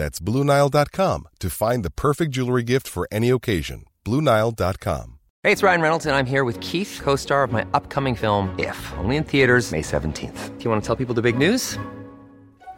That's BlueNile.com to find the perfect jewelry gift for any occasion. BlueNile.com. Hey, it's Ryan Reynolds, and I'm here with Keith, co star of my upcoming film, If, only in theaters, May 17th. Do you want to tell people the big news?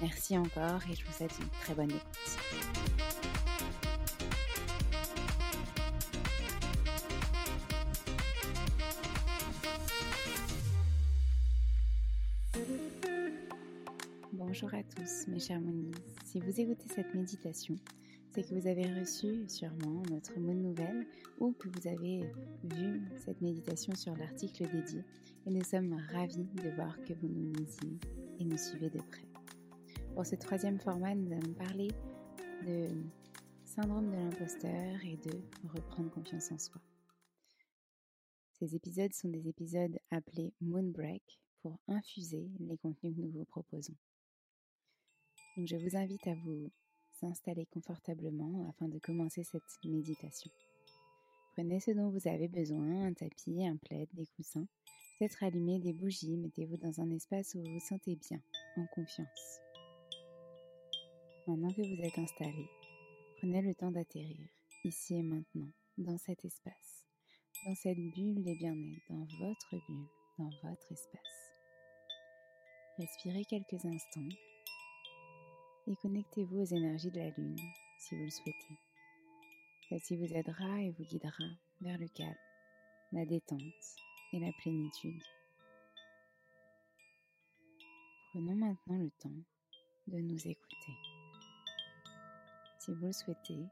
Merci encore et je vous souhaite une très bonne écoute. Bonjour à tous mes chers Moonies. Si vous écoutez cette méditation, c'est que vous avez reçu sûrement notre mot nouvelle ou que vous avez vu cette méditation sur l'article dédié et nous sommes ravis de voir que vous nous lisez et nous suivez de près. Pour ce troisième format, nous allons parler de syndrome de l'imposteur et de reprendre confiance en soi. Ces épisodes sont des épisodes appelés Moonbreak pour infuser les contenus que nous vous proposons. Donc je vous invite à vous installer confortablement afin de commencer cette méditation. Prenez ce dont vous avez besoin, un tapis, un plaid, des coussins, peut-être allumer des bougies, mettez-vous dans un espace où vous vous sentez bien, en confiance. Maintenant que vous êtes installé, prenez le temps d'atterrir, ici et maintenant, dans cet espace, dans cette bulle de bien-être, dans votre bulle, dans votre espace. Respirez quelques instants et connectez-vous aux énergies de la Lune si vous le souhaitez. Celle-ci vous aidera et vous guidera vers le calme, la détente et la plénitude. Prenons maintenant le temps de nous écouter. Si vous le souhaitez,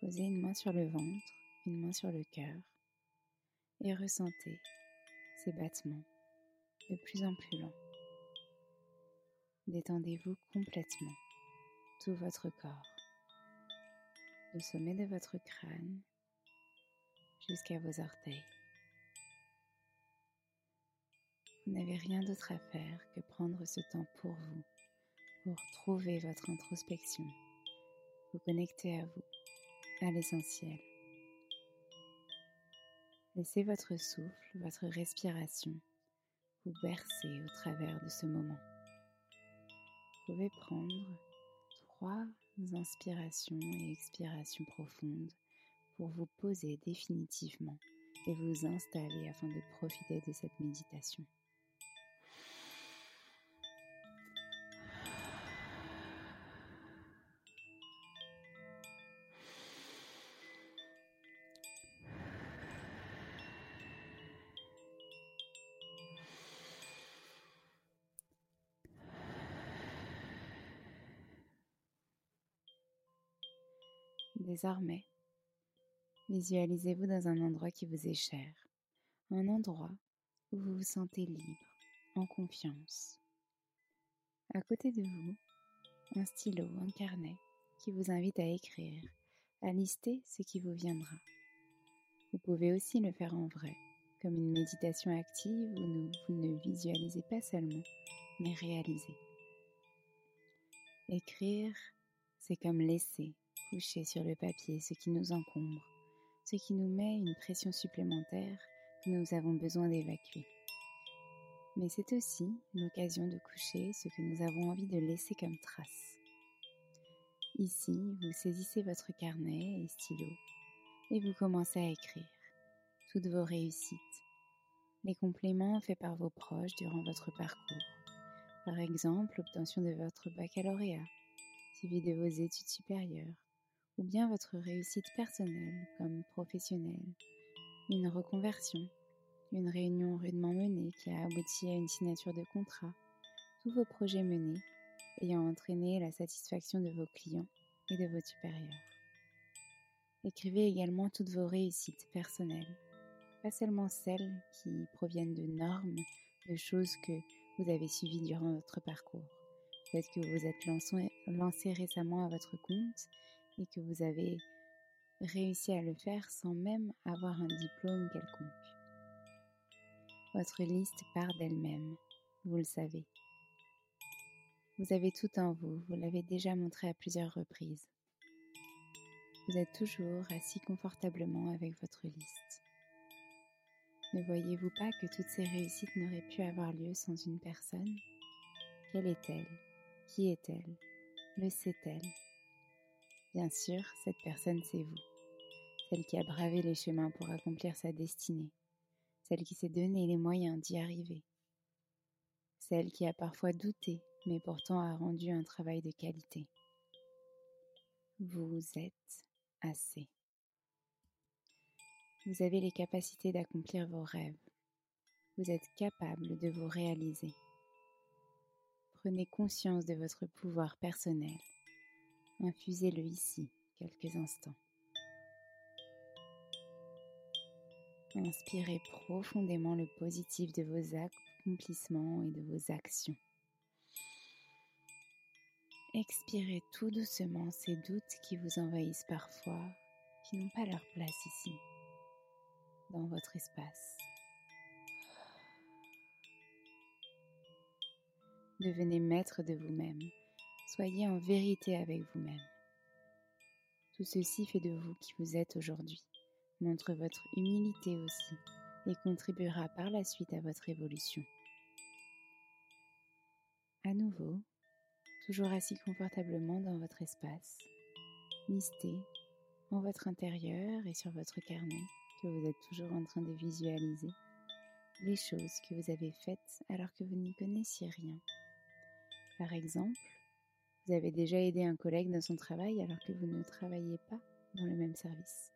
posez une main sur le ventre, une main sur le cœur et ressentez ces battements de plus en plus lents. Détendez-vous complètement, tout votre corps, du sommet de votre crâne jusqu'à vos orteils. Vous n'avez rien d'autre à faire que prendre ce temps pour vous, pour trouver votre introspection, vous connecter à vous, à l'essentiel. Laissez votre souffle, votre respiration vous bercer au travers de ce moment. Vous pouvez prendre trois inspirations et expirations profondes pour vous poser définitivement et vous installer afin de profiter de cette méditation. Désormais, visualisez-vous dans un endroit qui vous est cher, un endroit où vous vous sentez libre, en confiance. À côté de vous, un stylo, un carnet qui vous invite à écrire, à lister ce qui vous viendra. Vous pouvez aussi le faire en vrai, comme une méditation active où vous ne visualisez pas seulement, mais réalisez. Écrire, c'est comme laisser, coucher sur le papier ce qui nous encombre, ce qui nous met une pression supplémentaire que nous avons besoin d'évacuer. Mais c'est aussi l'occasion de coucher ce que nous avons envie de laisser comme trace. Ici, vous saisissez votre carnet et stylo et vous commencez à écrire toutes vos réussites, les compléments faits par vos proches durant votre parcours. Par exemple, l'obtention de votre baccalauréat, suivi de vos études supérieures, ou bien votre réussite personnelle comme professionnelle, une reconversion, une réunion rudement menée qui a abouti à une signature de contrat, tous vos projets menés ayant entraîné la satisfaction de vos clients et de vos supérieurs. Écrivez également toutes vos réussites personnelles, pas seulement celles qui proviennent de normes, de choses que vous avez suivies durant votre parcours. Peut-être que vous êtes lancé, lancé récemment à votre compte et que vous avez réussi à le faire sans même avoir un diplôme quelconque. Votre liste part d'elle-même, vous le savez. Vous avez tout en vous, vous l'avez déjà montré à plusieurs reprises. Vous êtes toujours assis confortablement avec votre liste. Ne voyez-vous pas que toutes ces réussites n'auraient pu avoir lieu sans une personne? Quelle est-elle? Qui est-elle? Le sait-elle? Bien sûr, cette personne, c'est vous, celle qui a bravé les chemins pour accomplir sa destinée, celle qui s'est donné les moyens d'y arriver, celle qui a parfois douté, mais pourtant a rendu un travail de qualité. Vous êtes assez. Vous avez les capacités d'accomplir vos rêves. Vous êtes capable de vous réaliser. Prenez conscience de votre pouvoir personnel Infusez-le ici quelques instants. Inspirez profondément le positif de vos accomplissements et de vos actions. Expirez tout doucement ces doutes qui vous envahissent parfois, qui n'ont pas leur place ici, dans votre espace. Devenez maître de vous-même Soyez en vérité avec vous-même. Tout ceci fait de vous qui vous êtes aujourd'hui, montre votre humilité aussi et contribuera par la suite à votre évolution. À nouveau, toujours assis confortablement dans votre espace, listez en votre intérieur et sur votre carnet que vous êtes toujours en train de visualiser les choses que vous avez faites alors que vous n'y connaissiez rien. Par exemple, vous avez déjà aidé un collègue dans son travail alors que vous ne travaillez pas dans le même service.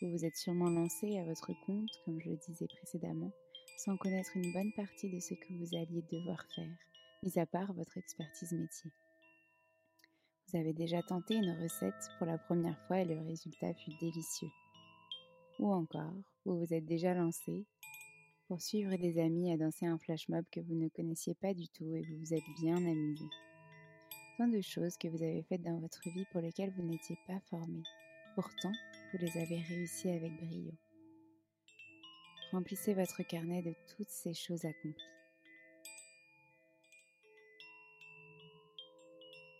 Vous vous êtes sûrement lancé à votre compte, comme je le disais précédemment, sans connaître une bonne partie de ce que vous alliez devoir faire, mis à part votre expertise métier. Vous avez déjà tenté une recette pour la première fois et le résultat fut délicieux. Ou encore, vous vous êtes déjà lancé pour suivre des amis à danser un flash mob que vous ne connaissiez pas du tout et vous vous êtes bien amusé. De choses que vous avez faites dans votre vie pour lesquelles vous n'étiez pas formé. Pourtant, vous les avez réussies avec brio. Remplissez votre carnet de toutes ces choses accomplies.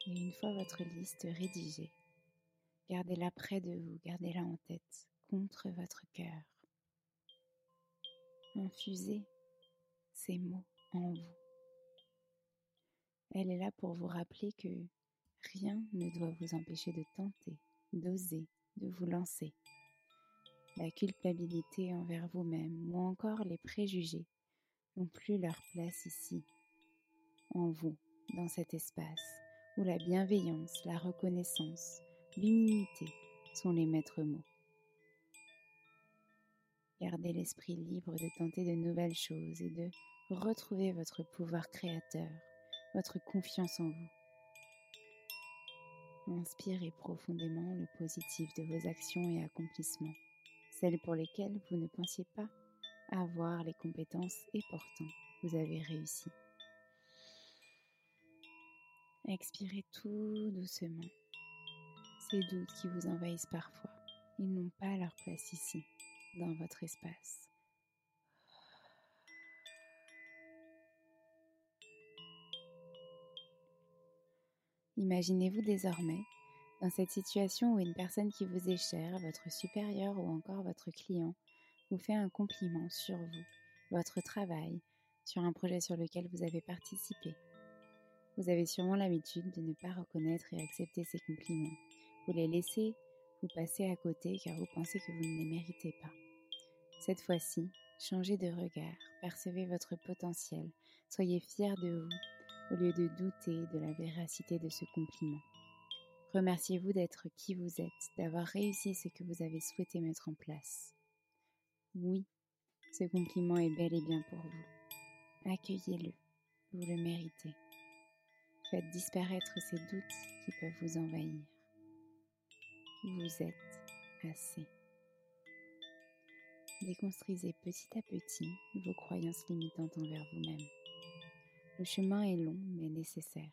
Et une fois votre liste rédigée, gardez-la près de vous, gardez-la en tête, contre votre cœur. Infusez ces mots en vous. Elle est là pour vous rappeler que rien ne doit vous empêcher de tenter, d'oser, de vous lancer. La culpabilité envers vous-même ou encore les préjugés n'ont plus leur place ici, en vous, dans cet espace où la bienveillance, la reconnaissance, l'humilité sont les maîtres mots. Gardez l'esprit libre de tenter de nouvelles choses et de retrouver votre pouvoir créateur, votre confiance en vous. Inspirez profondément le positif de vos actions et accomplissements, celles pour lesquelles vous ne pensiez pas avoir les compétences et pourtant vous avez réussi. Expirez tout doucement. Ces doutes qui vous envahissent parfois, ils n'ont pas leur place ici, dans votre espace. Imaginez-vous désormais dans cette situation où une personne qui vous est chère, votre supérieur ou encore votre client, vous fait un compliment sur vous, votre travail, sur un projet sur lequel vous avez participé. Vous avez sûrement l'habitude de ne pas reconnaître et accepter ces compliments. Vous les laissez vous passer à côté car vous pensez que vous ne les méritez pas. Cette fois-ci, changez de regard, percevez votre potentiel, soyez fier de vous au lieu de douter de la véracité de ce compliment. Remerciez-vous d'être qui vous êtes, d'avoir réussi ce que vous avez souhaité mettre en place. Oui, ce compliment est bel et bien pour vous. Accueillez-le, vous le méritez. Faites disparaître ces doutes qui peuvent vous envahir. Vous êtes assez. Déconstruisez petit à petit vos croyances limitantes envers vous-même. Le chemin est long mais nécessaire.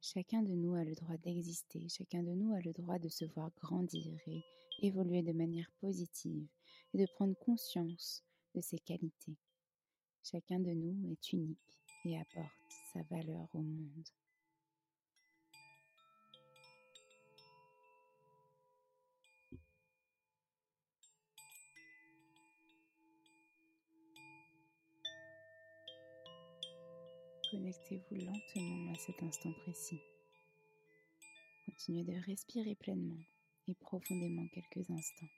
Chacun de nous a le droit d'exister, chacun de nous a le droit de se voir grandir et évoluer de manière positive et de prendre conscience de ses qualités. Chacun de nous est unique et apporte sa valeur au monde. Connectez-vous lentement à cet instant précis. Continuez de respirer pleinement et profondément quelques instants.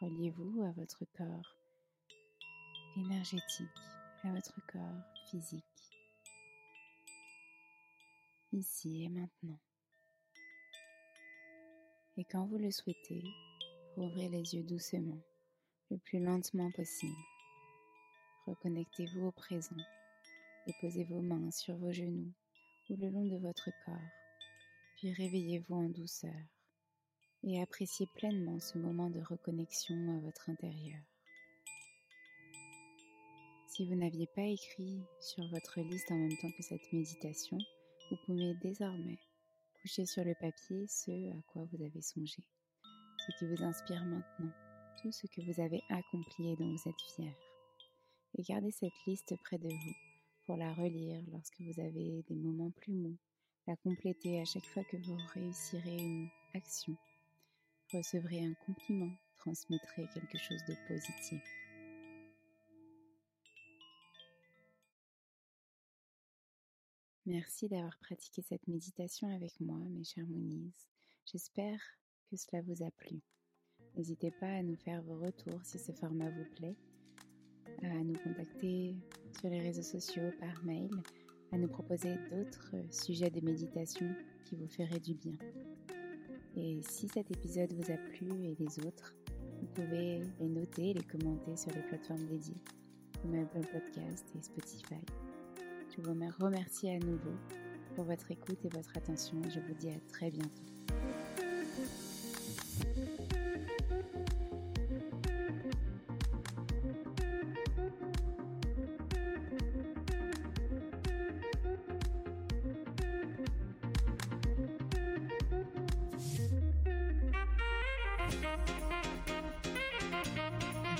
Reliez-vous à votre corps énergétique, à votre corps physique, ici et maintenant. Et quand vous le souhaitez, ouvrez les yeux doucement, le plus lentement possible. Reconnectez-vous au présent et posez vos mains sur vos genoux ou le long de votre corps, puis réveillez-vous en douceur et appréciez pleinement ce moment de reconnexion à votre intérieur. Si vous n'aviez pas écrit sur votre liste en même temps que cette méditation, vous pouvez désormais coucher sur le papier ce à quoi vous avez songé, ce qui vous inspire maintenant, tout ce que vous avez accompli et dont vous êtes fier. Et gardez cette liste près de vous pour la relire lorsque vous avez des moments plus mous, la compléter à chaque fois que vous réussirez une action recevrez un compliment, transmettrez quelque chose de positif. Merci d'avoir pratiqué cette méditation avec moi, mes chers Moonies. J'espère que cela vous a plu. N'hésitez pas à nous faire vos retours si ce format vous plaît, à nous contacter sur les réseaux sociaux, par mail, à nous proposer d'autres sujets de méditation qui vous feraient du bien. Et si cet épisode vous a plu et les autres, vous pouvez les noter les commenter sur les plateformes dédiées, comme Apple Podcast et Spotify. Je vous remercie à nouveau pour votre écoute et votre attention. Je vous dis à très bientôt.